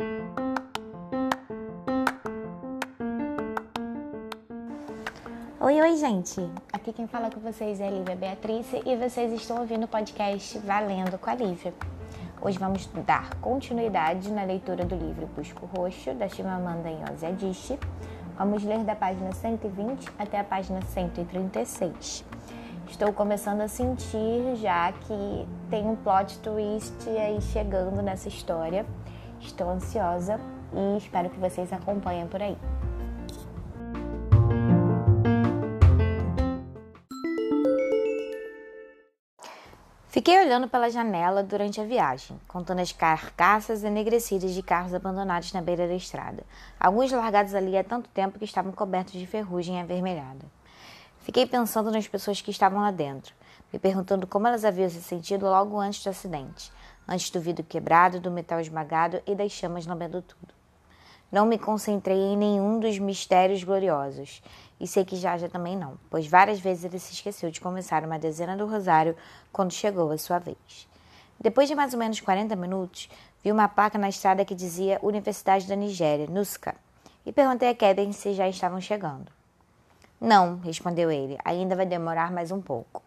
Oi, oi, gente! Aqui quem fala com vocês é a Lívia Beatriz e vocês estão ouvindo o podcast Valendo com a Lívia. Hoje vamos dar continuidade na leitura do livro Busco Roxo, da Chimamanda Ngozi Adichie. Vamos ler da página 120 até a página 136. Estou começando a sentir já que tem um plot twist aí chegando nessa história. Estou ansiosa e espero que vocês acompanhem por aí. Fiquei olhando pela janela durante a viagem, contando as carcaças enegrecidas de carros abandonados na beira da estrada, alguns largados ali há tanto tempo que estavam cobertos de ferrugem avermelhada. Fiquei pensando nas pessoas que estavam lá dentro, me perguntando como elas haviam se sentido logo antes do acidente, antes do vidro quebrado, do metal esmagado e das chamas lambendo tudo. Não me concentrei em nenhum dos mistérios gloriosos, e sei que Jaja também não, pois várias vezes ele se esqueceu de começar uma dezena do rosário quando chegou a sua vez. Depois de mais ou menos 40 minutos, vi uma placa na estrada que dizia Universidade da Nigéria, Nusca, e perguntei a Kevin se já estavam chegando. Não, respondeu ele, ainda vai demorar mais um pouco.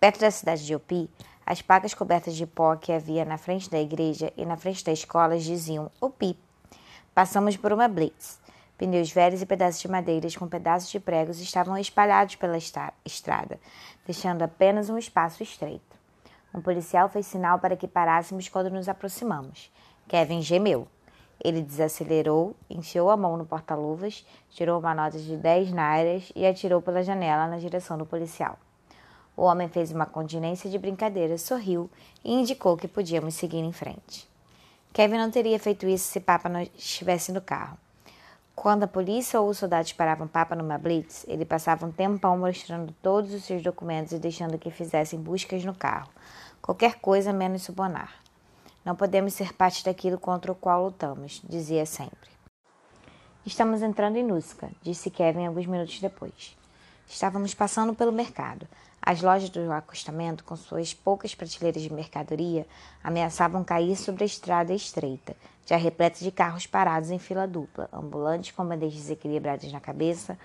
Perto da cidade de Opi, as placas cobertas de pó que havia na frente da igreja e na frente da escola diziam Opi. Passamos por uma blitz. Pneus velhos e pedaços de madeiras com pedaços de pregos estavam espalhados pela estrada, deixando apenas um espaço estreito. Um policial fez sinal para que parássemos quando nos aproximamos. Kevin gemeu. Ele desacelerou, enfiou a mão no porta-luvas, tirou uma nota de 10 nairas e atirou pela janela na direção do policial. O homem fez uma continência de brincadeira, sorriu e indicou que podíamos seguir em frente. Kevin não teria feito isso se Papa não estivesse no carro. Quando a polícia ou os soldados paravam Papa numa blitz, ele passava um tempão mostrando todos os seus documentos e deixando que fizessem buscas no carro. Qualquer coisa menos subornar. Não podemos ser parte daquilo contra o qual lutamos, dizia sempre. Estamos entrando em Nusca, disse Kevin alguns minutos depois. Estávamos passando pelo mercado. As lojas do acostamento, com suas poucas prateleiras de mercadoria, ameaçavam cair sobre a estrada estreita, já repleta de carros parados em fila dupla, ambulantes com bandejas equilibradas na cabeça,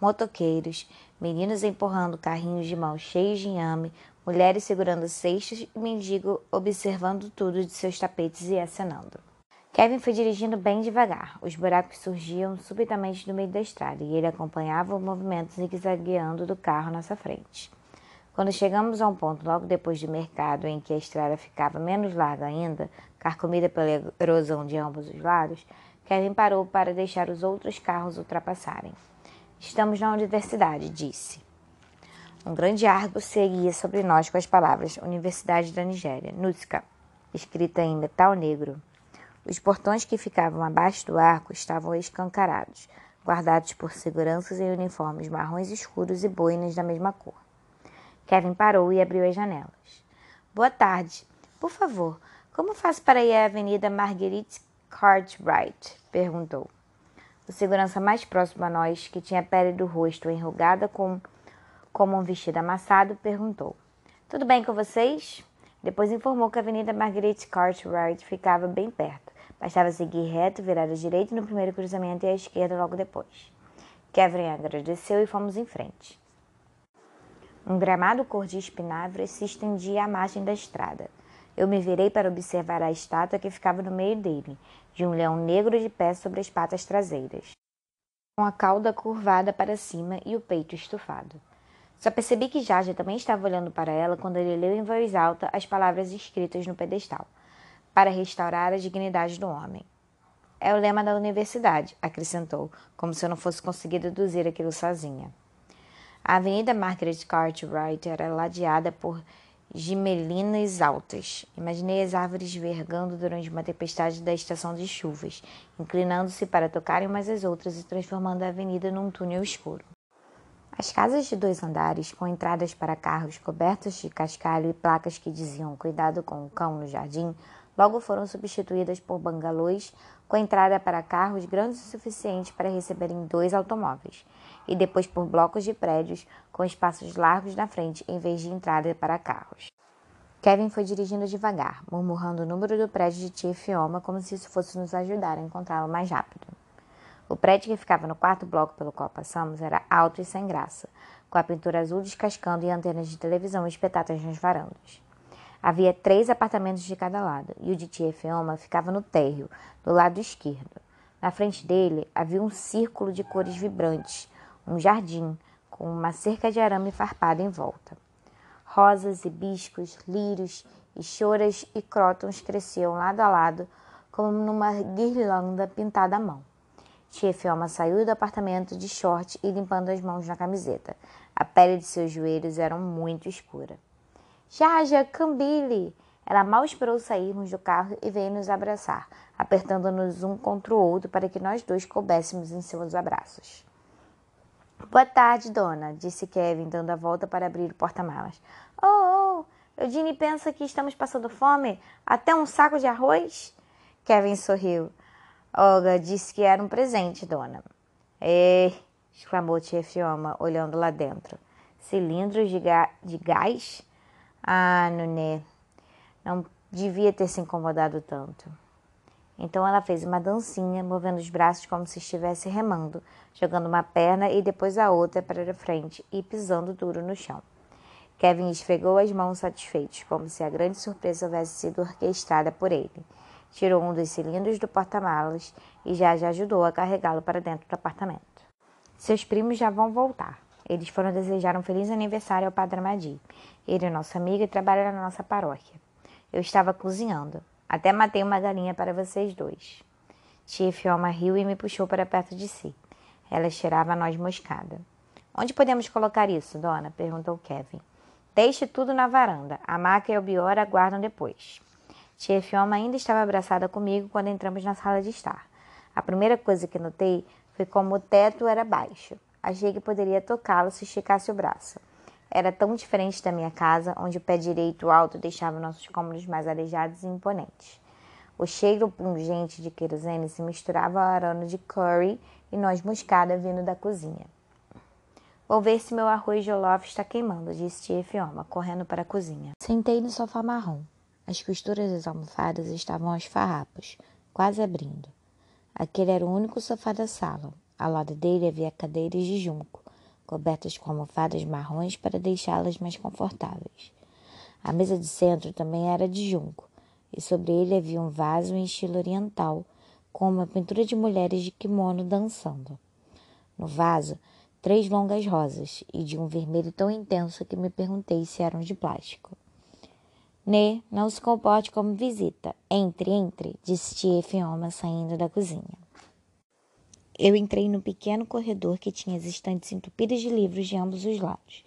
motoqueiros, meninos empurrando carrinhos de mão cheios de inhame, mulheres segurando cestos e mendigo observando tudo de seus tapetes e acenando. Kevin foi dirigindo bem devagar. Os buracos surgiam subitamente no meio da estrada e ele acompanhava o movimento zigue-zagueando do carro à nossa frente. Quando chegamos a um ponto logo depois do mercado em que a estrada ficava menos larga ainda, carcomida pela erosão de ambos os lados, Kevin parou para deixar os outros carros ultrapassarem. Estamos na universidade, disse. Um grande arco seguia sobre nós com as palavras Universidade da Nigéria, Nusca, escrita em metal negro. Os portões que ficavam abaixo do arco estavam escancarados, guardados por seguranças em uniformes marrons escuros e boinas da mesma cor. Kevin parou e abriu as janelas. Boa tarde. Por favor, como faço para ir à Avenida Marguerite Cartwright? perguntou. O segurança mais próximo a nós, que tinha a pele do rosto enrugada com como um vestido amassado, perguntou: Tudo bem com vocês? Depois informou que a Avenida Marguerite Cartwright ficava bem perto. Bastava seguir reto, virar à direita no primeiro cruzamento e à esquerda logo depois. Kevin agradeceu e fomos em frente. Um gramado cor de espinafre se estendia à margem da estrada. Eu me virei para observar a estátua que ficava no meio dele, de um leão negro de pé sobre as patas traseiras, com a cauda curvada para cima e o peito estufado. Só percebi que Jaja também estava olhando para ela quando ele leu em voz alta as palavras escritas no pedestal: para restaurar a dignidade do homem. É o lema da universidade, acrescentou, como se eu não fosse conseguir deduzir aquilo sozinha. A Avenida Margaret Cartwright era ladeada por gimelinas altas. Imaginei as árvores vergando durante uma tempestade da estação de chuvas, inclinando-se para tocarem umas às outras e transformando a avenida num túnel escuro. As casas de dois andares, com entradas para carros cobertas de cascalho e placas que diziam cuidado com o cão no jardim, logo foram substituídas por bangalôs com entrada para carros grandes o suficiente para receberem dois automóveis, e depois por blocos de prédios com espaços largos na frente em vez de entrada para carros. Kevin foi dirigindo devagar, murmurando o número do prédio de tia Fioma como se isso fosse nos ajudar a encontrá-lo mais rápido. O prédio que ficava no quarto bloco pelo qual passamos era alto e sem graça, com a pintura azul descascando e antenas de televisão espetadas nas varandas. Havia três apartamentos de cada lado, e o de tia Fioma ficava no térreo, do lado esquerdo. Na frente dele havia um círculo de cores vibrantes, um jardim, com uma cerca de arame farpada em volta. Rosas, hibiscos, lírios e choras e crótons cresciam lado a lado, como numa guirlanda pintada à mão. Tia Fioma saiu do apartamento de short e limpando as mãos na camiseta. A pele de seus joelhos era muito escura. Jaja, Cambile! Ela mal esperou sairmos do carro e veio nos abraçar, apertando-nos um contra o outro para que nós dois coubéssemos em seus abraços. Boa tarde, dona, disse Kevin, dando a volta para abrir o porta-malas. Oh, oh, Eugene pensa que estamos passando fome? Até um saco de arroz? Kevin sorriu. Olga disse que era um presente, dona. É, exclamou tia Fioma, olhando lá dentro. Cilindros de, de gás? Ah, Nuné, não devia ter se incomodado tanto. Então ela fez uma dancinha, movendo os braços como se estivesse remando, jogando uma perna e depois a outra para frente e pisando duro no chão. Kevin esfregou as mãos satisfeitos, como se a grande surpresa houvesse sido orquestrada por ele. Tirou um dos cilindros do porta-malas e já já ajudou a carregá-lo para dentro do apartamento. Seus primos já vão voltar. Eles foram desejar um feliz aniversário ao Padre Madi. Ele é nosso amigo e trabalha na nossa paróquia. Eu estava cozinhando. Até matei uma galinha para vocês dois. Tia Fioma riu e me puxou para perto de si. Ela cheirava a noz moscada. Onde podemos colocar isso, dona? perguntou Kevin. Deixe tudo na varanda. A maca e o Bior aguardam depois. Tia Fioma ainda estava abraçada comigo quando entramos na sala de estar. A primeira coisa que notei foi como o teto era baixo. Achei que poderia tocá-lo se esticasse o braço. Era tão diferente da minha casa, onde o pé direito alto deixava nossos cômodos mais aleijados e imponentes. O cheiro pungente de querosene se misturava ao aroma de curry e noz moscada vindo da cozinha. Vou ver se meu arroz de Olaf está queimando, disse tia Fioma, correndo para a cozinha. Sentei no sofá marrom. As costuras das almofadas estavam aos farrapos, quase abrindo. Aquele era o único sofá da sala. Ao lado dele havia cadeiras de junco, cobertas com almofadas marrons para deixá-las mais confortáveis. A mesa de centro também era de junco, e sobre ele havia um vaso em estilo oriental, com uma pintura de mulheres de kimono dançando. No vaso, três longas rosas, e de um vermelho tão intenso que me perguntei se eram de plástico. Né, não se comporte como visita. Entre, entre, disse tia Fioma saindo da cozinha. Eu entrei no pequeno corredor que tinha as estantes entupidas de livros de ambos os lados.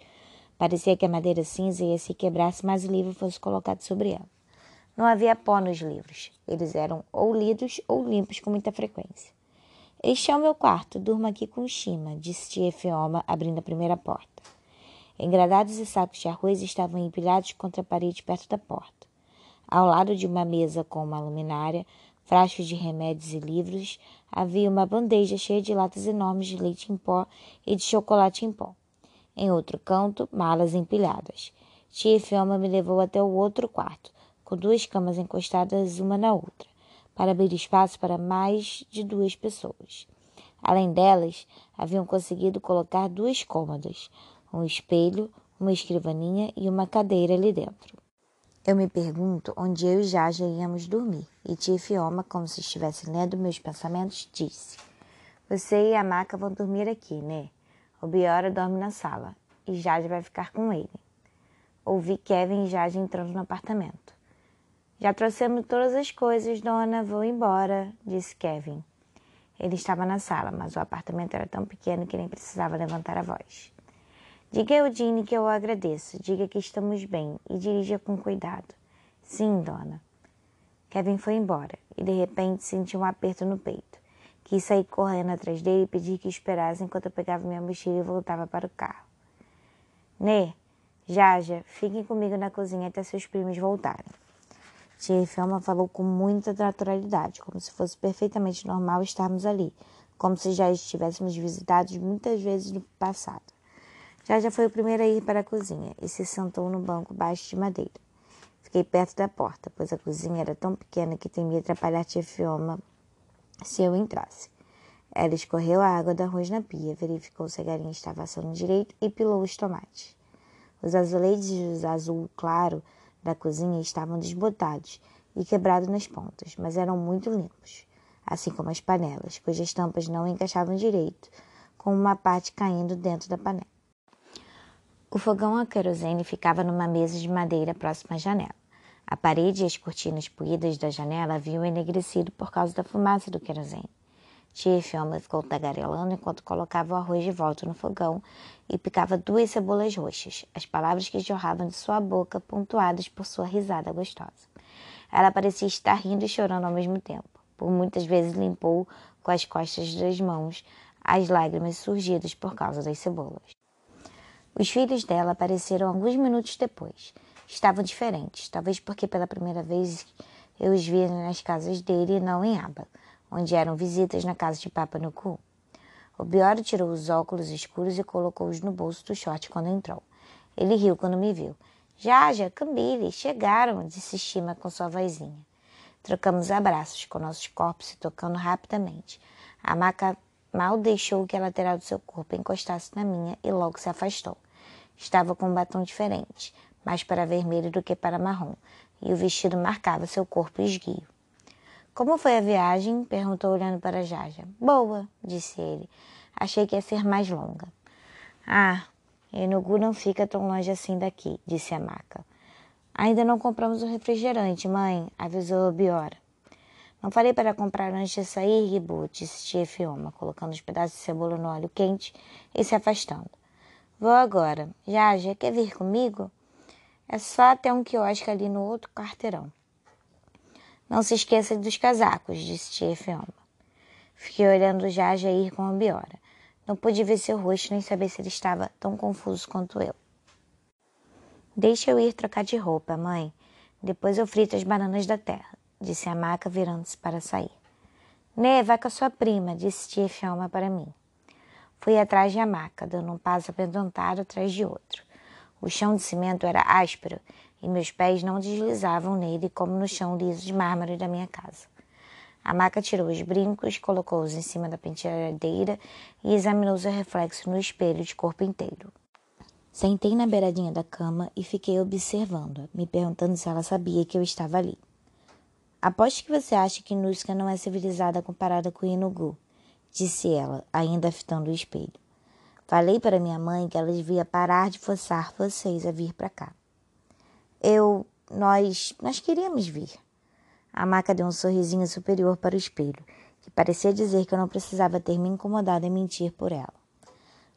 Parecia que a madeira cinza ia se quebrar se mais o livro fosse colocado sobre ela. Não havia pó nos livros. Eles eram ou lidos ou limpos com muita frequência. Este é o meu quarto. Durmo aqui com Shima, disse tia Fioma, abrindo a primeira porta. Engradados e sacos de arroz estavam empilhados contra a parede perto da porta. Ao lado de uma mesa com uma luminária, frascos de remédios e livros, havia uma bandeja cheia de latas enormes de leite em pó e de chocolate em pó. Em outro canto, malas empilhadas. Tia Fioma me levou até o outro quarto, com duas camas encostadas uma na outra, para abrir espaço para mais de duas pessoas. Além delas, haviam conseguido colocar duas cômodas, um espelho, uma escrivaninha e uma cadeira ali dentro. Eu me pergunto onde eu e Jaja íamos dormir, e tia Fioma, como se estivesse lendo meus pensamentos, disse: Você e a Maca vão dormir aqui, né? O Biora dorme na sala, e Jaja vai ficar com ele. Ouvi Kevin e Jaja entrando no apartamento. Já trouxemos todas as coisas, dona, vou embora, disse Kevin. Ele estava na sala, mas o apartamento era tão pequeno que nem precisava levantar a voz. Diga a Eudine que eu agradeço, diga que estamos bem e dirija com cuidado. Sim, dona. Kevin foi embora e de repente senti um aperto no peito. Quis sair correndo atrás dele e pedir que esperasse enquanto eu pegava minha mochila e voltava para o carro. Né, Jaja, fiquem comigo na cozinha até seus primos voltarem. Tia Felma falou com muita naturalidade, como se fosse perfeitamente normal estarmos ali, como se já estivéssemos visitados muitas vezes no passado. Já já foi o primeiro a ir para a cozinha e se sentou no banco baixo de madeira. Fiquei perto da porta, pois a cozinha era tão pequena que temia atrapalhar tia Fioma se eu entrasse. Ela escorreu a água do arroz na pia, verificou se a galinha estava assando direito e pilou os tomates. Os azulejos azul claro da cozinha estavam desbotados e quebrados nas pontas, mas eram muito limpos, assim como as panelas, cujas tampas não encaixavam direito, com uma parte caindo dentro da panela. O fogão a querosene ficava numa mesa de madeira próxima à janela. A parede e as cortinas poídas da janela haviam enegrecido por causa da fumaça do querosene. Tia Fiona ficou tagarelando enquanto colocava o arroz de volta no fogão e picava duas cebolas roxas, as palavras que jorravam de sua boca, pontuadas por sua risada gostosa. Ela parecia estar rindo e chorando ao mesmo tempo. Por muitas vezes limpou com as costas das mãos as lágrimas surgidas por causa das cebolas. Os filhos dela apareceram alguns minutos depois. Estavam diferentes, talvez porque pela primeira vez eu os vi nas casas dele e não em Aba, onde eram visitas na casa de Papa no cu. O Bioro tirou os óculos escuros e colocou-os no bolso do short quando entrou. Ele riu quando me viu. Jaja, Cambile, chegaram, disse Shima com sua vozinha. Trocamos abraços, com nossos corpos se tocando rapidamente. A maca mal deixou que a lateral do seu corpo encostasse na minha e logo se afastou. Estava com um batom diferente, mais para vermelho do que para marrom, e o vestido marcava seu corpo esguio. Como foi a viagem? perguntou olhando para Jaja. Boa, disse ele. Achei que ia ser mais longa. Ah, Enugu não fica tão longe assim daqui, disse a maca. Ainda não compramos o refrigerante, mãe, avisou Biora. Não falei para comprar antes de sair, Ribu, disse tia Fioma, colocando os pedaços de cebola no óleo quente e se afastando. Vou agora. Já, já quer vir comigo? É só até um quiosque ali no outro quarteirão. Não se esqueça dos casacos, disse tia Fioma. Fiquei olhando Jaja ir com a Biora. Não pude ver seu rosto nem saber se ele estava tão confuso quanto eu. Deixa eu ir trocar de roupa, mãe. Depois eu frito as bananas da terra, disse a maca virando-se para sair. Né, vai com a sua prima, disse tia Fioma para mim. Fui atrás de maca, dando um passo apedantado atrás de outro. O chão de cimento era áspero e meus pés não deslizavam nele como no chão liso de mármore da minha casa. A maca tirou os brincos, colocou-os em cima da penteadeira e examinou seu reflexo no espelho de corpo inteiro. Sentei na beiradinha da cama e fiquei observando-a, me perguntando se ela sabia que eu estava ali. Aposto que você acha que Nuska não é civilizada comparada com Inugu, disse ela, ainda fitando o espelho. Falei para minha mãe que ela devia parar de forçar vocês a vir para cá. Eu, nós, nós queríamos vir. A maca deu um sorrisinho superior para o espelho, que parecia dizer que eu não precisava ter me incomodado em mentir por ela.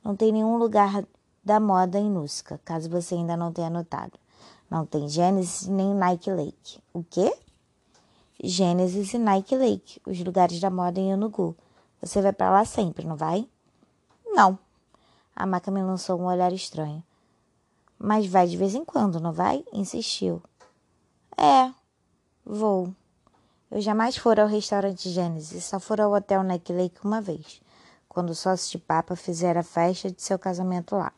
Não tem nenhum lugar da moda em Nusca, caso você ainda não tenha notado. Não tem Gênesis nem Nike Lake. O quê? Gênesis e Nike Lake, os lugares da moda em Unugu. Você vai para lá sempre, não vai? Não. A maca me lançou um olhar estranho. Mas vai de vez em quando, não vai? Insistiu. É, vou. Eu jamais fora ao restaurante Gênesis, só fora ao hotel Neck Lake uma vez, quando o sócio de Papa fizera a festa de seu casamento lá.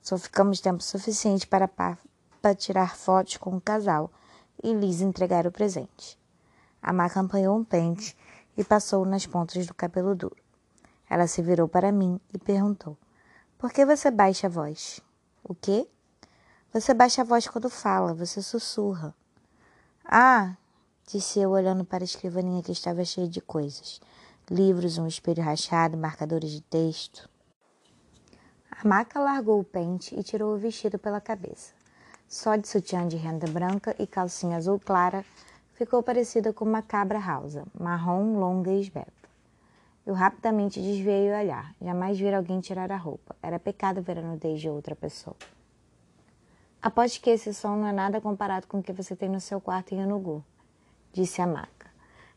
Só ficamos tempo suficiente para Papa tirar fotos com o casal e Liz entregar o presente. A maca apanhou um pente e passou nas pontas do cabelo duro. Ela se virou para mim e perguntou: Por que você baixa a voz? O quê? Você baixa a voz quando fala, você sussurra. Ah, disse eu olhando para a escrivaninha que estava cheia de coisas: livros, um espelho rachado, marcadores de texto. A maca largou o pente e tirou o vestido pela cabeça. Só de sutiã de renda branca e calcinha azul clara, ficou parecida com uma cabra rausa, marrom, longa e esbelta. Eu rapidamente desviei o olhar. Jamais vi alguém tirar a roupa. Era pecado ver a nudez de outra pessoa. Aposto que esse som não é nada comparado com o que você tem no seu quarto em Anugu, disse a maca.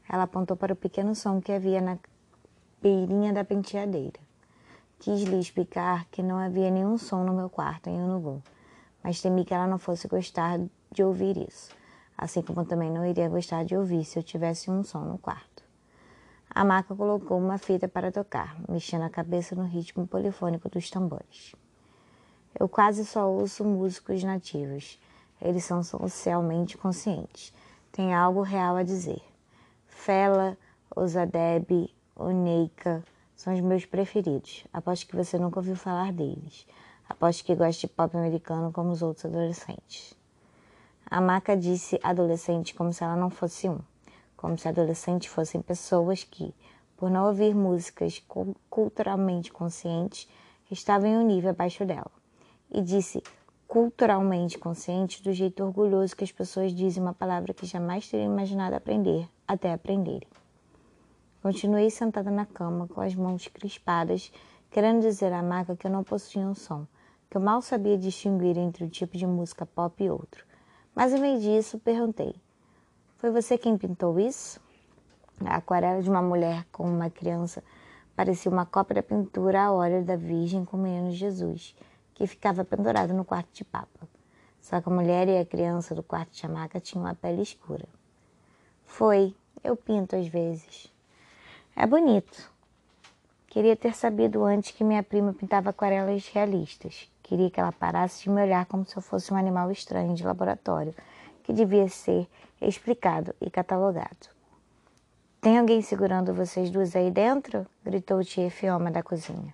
Ela apontou para o pequeno som que havia na beirinha da penteadeira. Quis lhe explicar que não havia nenhum som no meu quarto em Unugu, mas temi que ela não fosse gostar de ouvir isso assim como também não iria gostar de ouvir se eu tivesse um som no quarto. A maca colocou uma fita para tocar, mexendo a cabeça no ritmo polifônico dos tambores. Eu quase só ouço músicos nativos. Eles são socialmente conscientes. Tem algo real a dizer. Fela, Osadeb, Oneika são os meus preferidos. Aposto que você nunca ouviu falar deles. Aposto que gosta de pop americano como os outros adolescentes. A Maca disse adolescente como se ela não fosse um. Como se adolescentes fossem pessoas que, por não ouvir músicas culturalmente conscientes, estavam em um nível abaixo dela. E disse culturalmente consciente do jeito orgulhoso que as pessoas dizem uma palavra que jamais teriam imaginado aprender, até aprenderem. Continuei sentada na cama, com as mãos crispadas, querendo dizer à maca que eu não possuía um som, que eu mal sabia distinguir entre o tipo de música pop e outro. Mas, em vez disso, perguntei: Foi você quem pintou isso? A aquarela de uma mulher com uma criança parecia uma cópia da pintura a óleo da Virgem com o menino Jesus, que ficava pendurado no quarto de papa. Só que a mulher e a criança do quarto de chamaca tinham a pele escura. Foi, eu pinto às vezes. É bonito. Queria ter sabido antes que minha prima pintava aquarelas realistas. Queria que ela parasse de me olhar como se eu fosse um animal estranho de laboratório, que devia ser explicado e catalogado. Tem alguém segurando vocês duas aí dentro? gritou o tia Fioma da cozinha.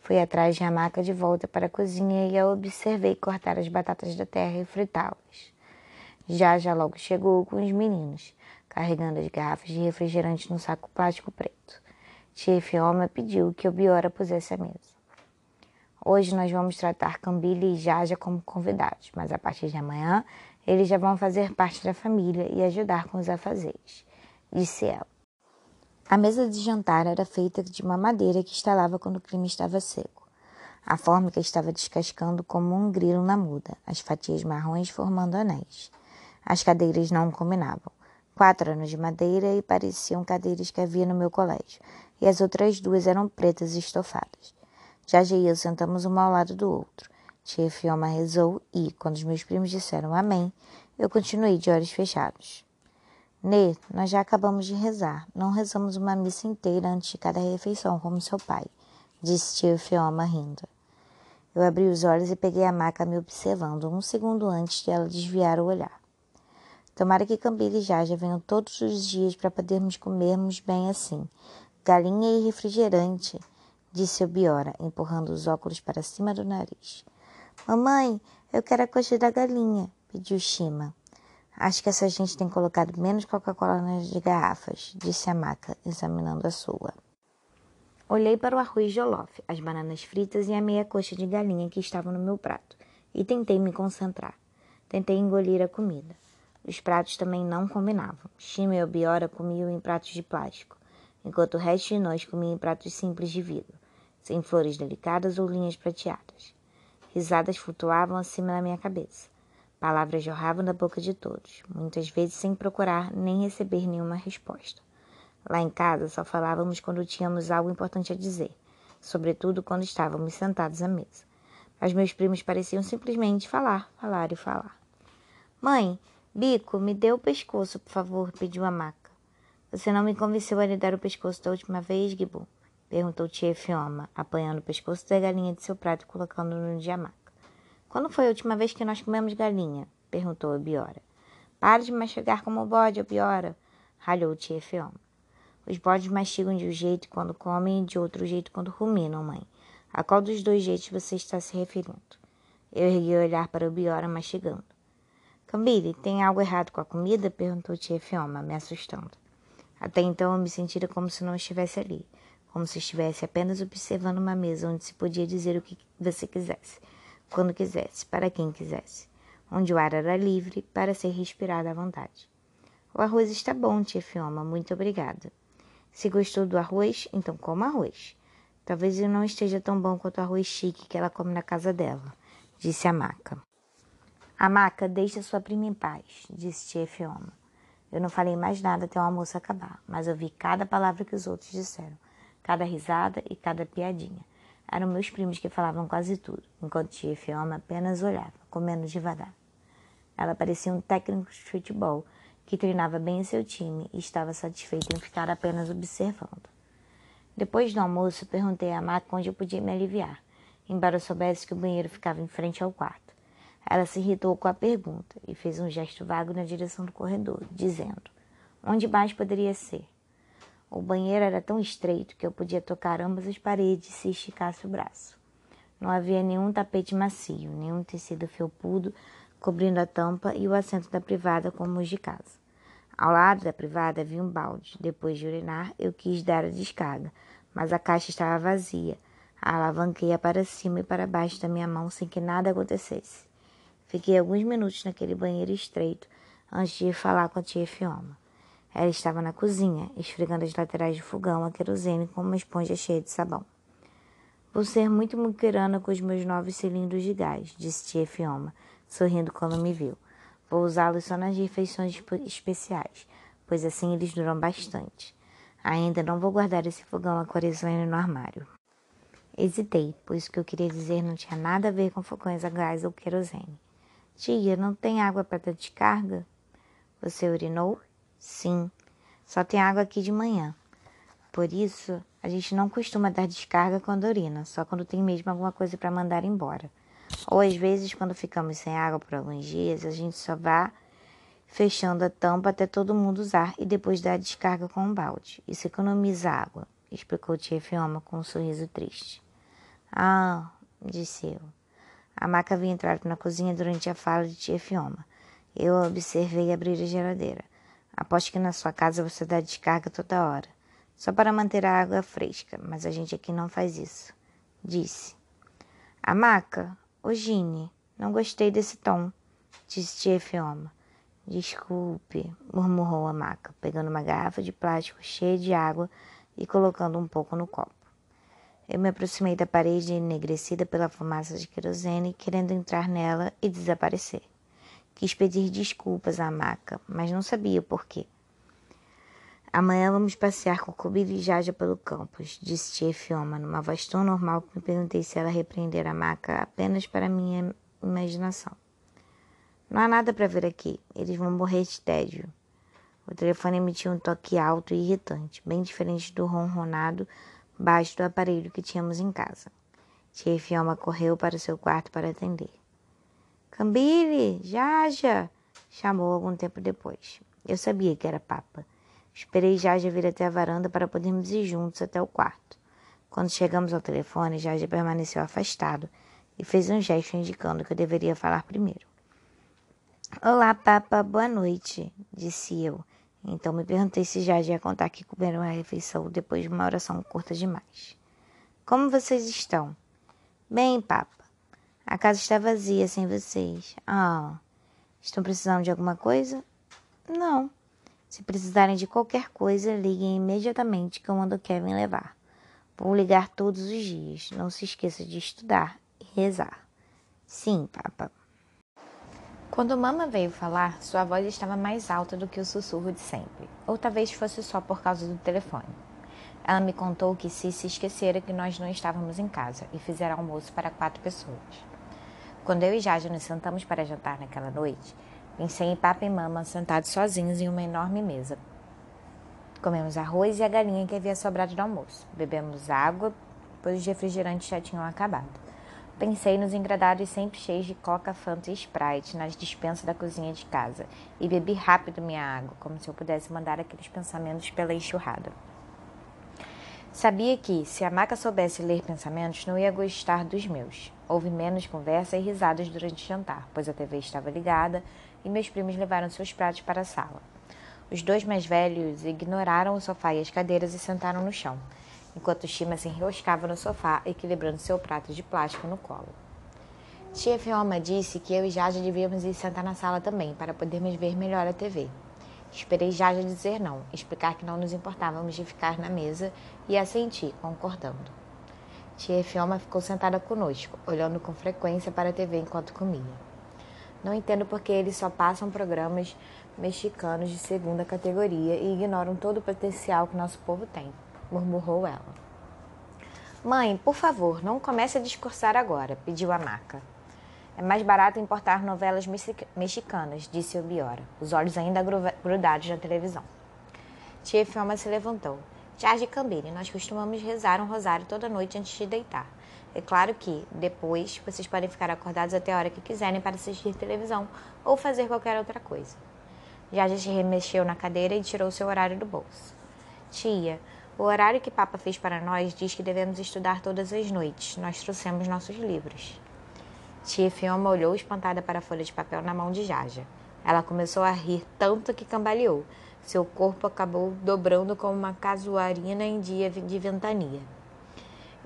Fui atrás de maca de volta para a cozinha e a observei cortar as batatas da terra e fritá-las. Já já logo chegou com os meninos, carregando as garrafas de refrigerante no saco plástico preto. Tia Fioma pediu que o Biora pusesse a mesa. Hoje nós vamos tratar Cambile e Jaja como convidados, mas a partir de amanhã eles já vão fazer parte da família e ajudar com os afazeres disse ela. A mesa de jantar era feita de uma madeira que estalava quando o clima estava seco. A fórmica estava descascando como um grilo na muda, as fatias marrons formando anéis. As cadeiras não combinavam. Quatro anos de madeira e pareciam cadeiras que havia no meu colégio, e as outras duas eram pretas e estofadas. Já e eu sentamos uma ao lado do outro. Tia Fioma rezou e, quando os meus primos disseram amém, eu continuei de olhos fechados. Nê, nós já acabamos de rezar. Não rezamos uma missa inteira antes de cada refeição, como seu pai, disse tio Fioma rindo. Eu abri os olhos e peguei a maca me observando, um segundo antes de ela desviar o olhar. Tomara que Cambila e Jaja venham todos os dias para podermos comermos bem assim. Galinha e refrigerante, disse Biora, empurrando os óculos para cima do nariz. Mamãe, eu quero a coxa da galinha, pediu Shima. Acho que essa gente tem colocado menos Coca-Cola nas garrafas, disse a Maca, examinando a sua. Olhei para o arroz de Olof, as bananas fritas e a meia coxa de galinha que estavam no meu prato, e tentei me concentrar. Tentei engolir a comida. Os pratos também não combinavam. Shima e Obiora comiam em pratos de plástico, enquanto o resto de nós comia em pratos simples de vidro, sem flores delicadas ou linhas prateadas. Risadas flutuavam acima da minha cabeça. Palavras jorravam da boca de todos, muitas vezes sem procurar nem receber nenhuma resposta. Lá em casa só falávamos quando tínhamos algo importante a dizer, sobretudo quando estávamos sentados à mesa. Mas meus primos pareciam simplesmente falar, falar e falar. Mãe, Bico, me dê o pescoço, por favor, pediu a maca. Você não me convenceu a lhe dar o pescoço da última vez, Gibu? Perguntou tia Fioma, apanhando o pescoço da galinha de seu prato e colocando-no de amaca. Quando foi a última vez que nós comemos galinha? perguntou Biora. Para de mastigar como bode, Biora, ralhou tia Feoma. Os bodes mastigam de um jeito quando comem e de outro jeito quando ruminam, mãe. A qual dos dois jeitos você está se referindo? Eu ergui o olhar para o Biora mastigando. Cambile, tem algo errado com a comida? perguntou tia Fioma, me assustando. Até então eu me sentira como se não estivesse ali, como se estivesse apenas observando uma mesa onde se podia dizer o que você quisesse quando quisesse, para quem quisesse, onde o ar era livre para ser respirado à vontade. O arroz está bom, tia Fioma, muito obrigada. Se gostou do arroz, então coma arroz. Talvez ele não esteja tão bom quanto o arroz chique que ela come na casa dela, disse a Maca. A Maca, deixa sua prima em paz, disse tia Fioma. Eu não falei mais nada até o almoço acabar, mas ouvi cada palavra que os outros disseram, cada risada e cada piadinha. Eram meus primos que falavam quase tudo, enquanto tia Fioma apenas olhava, comendo devagar. Ela parecia um técnico de futebol que treinava bem seu time e estava satisfeito em ficar apenas observando. Depois do almoço, perguntei a Mac onde eu podia me aliviar, embora soubesse que o banheiro ficava em frente ao quarto. Ela se irritou com a pergunta e fez um gesto vago na direção do corredor, dizendo: Onde mais poderia ser? O banheiro era tão estreito que eu podia tocar ambas as paredes se esticasse o braço. Não havia nenhum tapete macio, nenhum tecido felpudo cobrindo a tampa e o assento da privada como os de casa. Ao lado da privada havia um balde. Depois de urinar, eu quis dar a descarga, mas a caixa estava vazia. Alavanquei-a para cima e para baixo da minha mão sem que nada acontecesse. Fiquei alguns minutos naquele banheiro estreito antes de ir falar com a tia Fioma. Ela estava na cozinha, esfregando as laterais do fogão a querosene com uma esponja cheia de sabão. Vou ser muito muquirana com os meus novos cilindros de gás, disse tia Fioma, sorrindo quando me viu. Vou usá-los só nas refeições especiais, pois assim eles duram bastante. Ainda não vou guardar esse fogão a querosene no armário. Hesitei, pois o que eu queria dizer não tinha nada a ver com fogões a gás ou querosene. Tia, não tem água para dar descarga? Você urinou? Sim, só tem água aqui de manhã. Por isso, a gente não costuma dar descarga quando urina, só quando tem mesmo alguma coisa para mandar embora. Ou às vezes, quando ficamos sem água por alguns dias, a gente só vai fechando a tampa até todo mundo usar e depois dá a descarga com um balde. Isso economiza água, explicou tia Fioma com um sorriso triste. Ah, disse eu. A maca havia entrado na cozinha durante a fala de tia Fioma. Eu a observei abrir a geladeira. Aposto que na sua casa você dá descarga toda hora, só para manter a água fresca, mas a gente aqui não faz isso. Disse. A maca, ô Gine, não gostei desse tom, disse tia Fioma. Desculpe, murmurou a maca, pegando uma garrafa de plástico cheia de água e colocando um pouco no copo. Eu me aproximei da parede enegrecida pela fumaça de querosene, querendo entrar nela e desaparecer. Quis pedir desculpas à maca, mas não sabia o porquê. Amanhã vamos passear com Cobile e Jaja pelo campus, disse tia Fioma, numa voz tão normal que me perguntei se ela repreender a maca apenas para minha imaginação. Não há nada para ver aqui, eles vão morrer de tédio. O telefone emitiu um toque alto e irritante, bem diferente do ronronado baixo do aparelho que tínhamos em casa. Tia Fioma correu para seu quarto para atender. Cambile, Jaja! chamou algum tempo depois. Eu sabia que era Papa. Esperei Jaja vir até a varanda para podermos ir juntos até o quarto. Quando chegamos ao telefone, Jaja permaneceu afastado e fez um gesto indicando que eu deveria falar primeiro. Olá, Papa, boa noite, disse eu. Então me perguntei se Jaja ia contar que comeram a refeição depois de uma oração curta demais. Como vocês estão? Bem, Papa. A casa está vazia sem vocês. Ah, estão precisando de alguma coisa? Não. Se precisarem de qualquer coisa, liguem imediatamente que eu mando Kevin levar. Vou ligar todos os dias. Não se esqueça de estudar e rezar. Sim, papa. Quando Mama veio falar, sua voz estava mais alta do que o sussurro de sempre, ou talvez fosse só por causa do telefone. Ela me contou que se se esquecera que nós não estávamos em casa e fizera almoço para quatro pessoas. Quando eu e Jaja nos sentamos para jantar naquela noite, pensei em Papa e Mama sentados sozinhos em uma enorme mesa. Comemos arroz e a galinha que havia sobrado do almoço. Bebemos água, pois os refrigerantes já tinham acabado. Pensei nos engradados sempre cheios de coca, fanta e sprite nas dispensas da cozinha de casa e bebi rápido minha água, como se eu pudesse mandar aqueles pensamentos pela enxurrada. Sabia que, se a maca soubesse ler pensamentos, não ia gostar dos meus. Houve menos conversa e risadas durante o jantar, pois a TV estava ligada e meus primos levaram seus pratos para a sala. Os dois mais velhos ignoraram o sofá e as cadeiras e sentaram no chão, enquanto Shima se enroscava no sofá, equilibrando seu prato de plástico no colo. Tia Fioma disse que eu e Jaja devíamos ir sentar na sala também, para podermos ver melhor a TV. Esperei Jaja dizer não, explicar que não nos importávamos de ficar na mesa e assenti, concordando. Tia Fioma ficou sentada conosco, olhando com frequência para a TV enquanto comia. Não entendo por que eles só passam programas mexicanos de segunda categoria e ignoram todo o potencial que nosso povo tem, murmurou ela. Mãe, por favor, não comece a discursar agora, pediu a Maca. É mais barato importar novelas mexicanas, disse Obiora, os olhos ainda grudados na televisão. Tia Fioma se levantou. Charge Cambini, nós costumamos rezar um rosário toda noite antes de deitar. É claro que depois vocês podem ficar acordados até a hora que quiserem para assistir televisão ou fazer qualquer outra coisa. Jaja se remexeu na cadeira e tirou seu horário do bolso. Tia, o horário que Papa fez para nós diz que devemos estudar todas as noites. Nós trouxemos nossos livros. Tia Fioma olhou espantada para a folha de papel na mão de Jaja. Ela começou a rir tanto que cambaleou. Seu corpo acabou dobrando como uma casuarina em dia de ventania.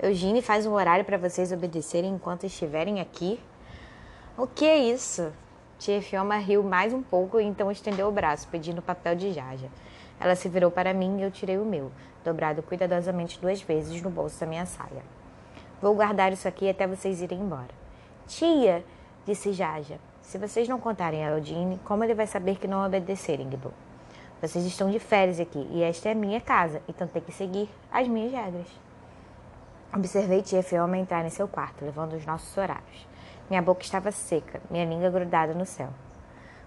Eugênio faz um horário para vocês obedecerem enquanto estiverem aqui? O que é isso? Tia Fioma riu mais um pouco e então estendeu o braço, pedindo o papel de Jaja. Ela se virou para mim e eu tirei o meu, dobrado cuidadosamente duas vezes no bolso da minha saia. Vou guardar isso aqui até vocês irem embora. Tia, disse Jaja, se vocês não contarem a Eudine, como ele vai saber que não obedecerem, Gibbo? Vocês estão de férias aqui e esta é a minha casa, então tem que seguir as minhas regras. Observei tia Fioma entrar em seu quarto, levando os nossos horários. Minha boca estava seca, minha língua grudada no céu.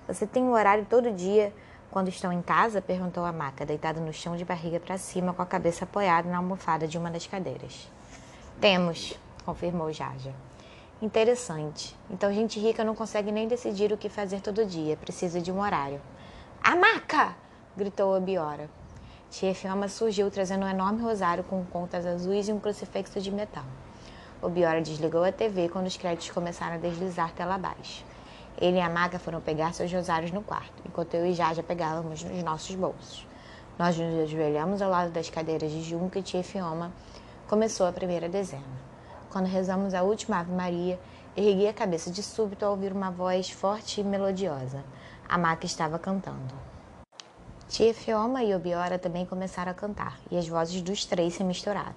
Você tem um horário todo dia quando estão em casa? perguntou a maca, deitada no chão de barriga para cima, com a cabeça apoiada na almofada de uma das cadeiras. Temos, confirmou Jaja. Interessante. Então, gente rica não consegue nem decidir o que fazer todo dia, precisa de um horário. A maca! gritou Obiora. Tia Fioma surgiu trazendo um enorme rosário com contas azuis e um crucifixo de metal. Obiora desligou a TV quando os créditos começaram a deslizar tela abaixo. Ele e a maga foram pegar seus rosários no quarto, enquanto eu e Jaja pegávamos nos nossos bolsos. Nós nos ajoelhamos ao lado das cadeiras de Junca e Tia Fioma começou a primeira dezena. Quando rezamos a última Ave Maria, ergui a cabeça de súbito ao ouvir uma voz forte e melodiosa. A maca estava cantando. Tia Fioma e Obiora também começaram a cantar, e as vozes dos três se misturaram.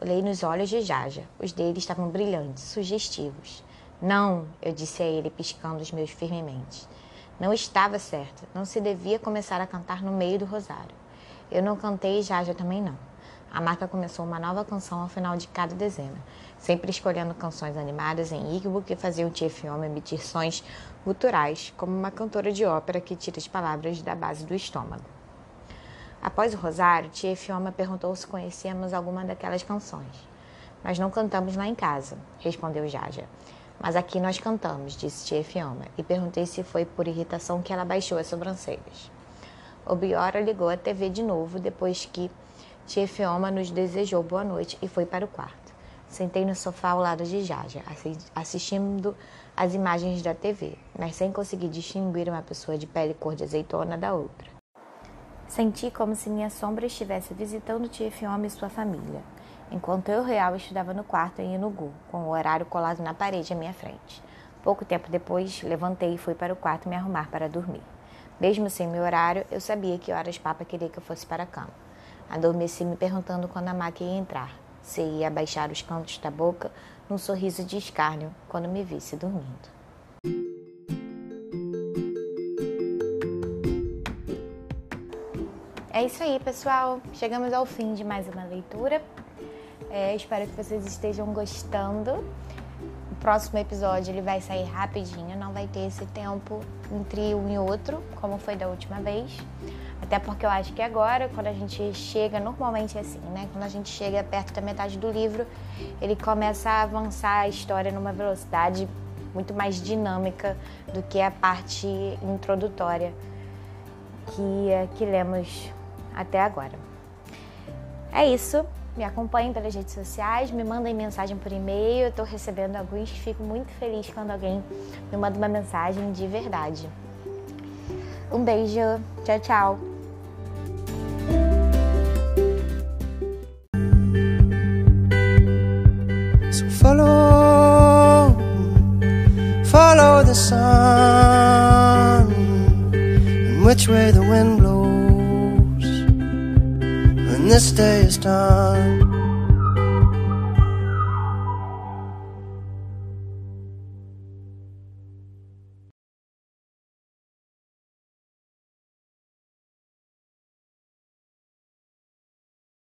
Olhei nos olhos de Jaja. Os dele estavam brilhantes, sugestivos. Não, eu disse a ele, piscando os meus firmemente. Não estava certo. Não se devia começar a cantar no meio do rosário. Eu não cantei e Jaja também não. A marca começou uma nova canção ao final de cada dezena, sempre escolhendo canções animadas em Igbo que faziam Tia Fioma emitir sons guturais, como uma cantora de ópera que tira as palavras da base do estômago. Após o rosário, Tia Fioma perguntou se conhecíamos alguma daquelas canções. Nós não cantamos lá em casa, respondeu Jaja. Mas aqui nós cantamos, disse Tia Fioma, e perguntei se foi por irritação que ela baixou as sobrancelhas. Obiora ligou a TV de novo depois que Tia Fioma nos desejou boa noite e foi para o quarto. Sentei no sofá ao lado de Jaja, assistindo às imagens da TV, mas sem conseguir distinguir uma pessoa de pele cor de azeitona da outra. Senti como se minha sombra estivesse visitando Tia Fioma e sua família, enquanto eu real estudava no quarto em Inugu, com o horário colado na parede à minha frente. Pouco tempo depois, levantei e fui para o quarto me arrumar para dormir. Mesmo sem meu horário, eu sabia que horas Papa queria que eu fosse para a cama. Adormeci me perguntando quando a máquina ia entrar, se ia abaixar os cantos da boca num sorriso de escárnio quando me visse dormindo. É isso aí, pessoal. Chegamos ao fim de mais uma leitura. É, espero que vocês estejam gostando. O próximo episódio ele vai sair rapidinho, não vai ter esse tempo entre um e outro, como foi da última vez. Até porque eu acho que agora, quando a gente chega, normalmente é assim, né? Quando a gente chega perto da metade do livro, ele começa a avançar a história numa velocidade muito mais dinâmica do que a parte introdutória que, é, que lemos até agora. É isso. Me acompanhem pelas redes sociais, me mandem mensagem por e-mail. Eu estou recebendo alguns, fico muito feliz quando alguém me manda uma mensagem de verdade. Um beijo, tchau, tchau. So follow, follow the sun, which way the wind blows this day is done.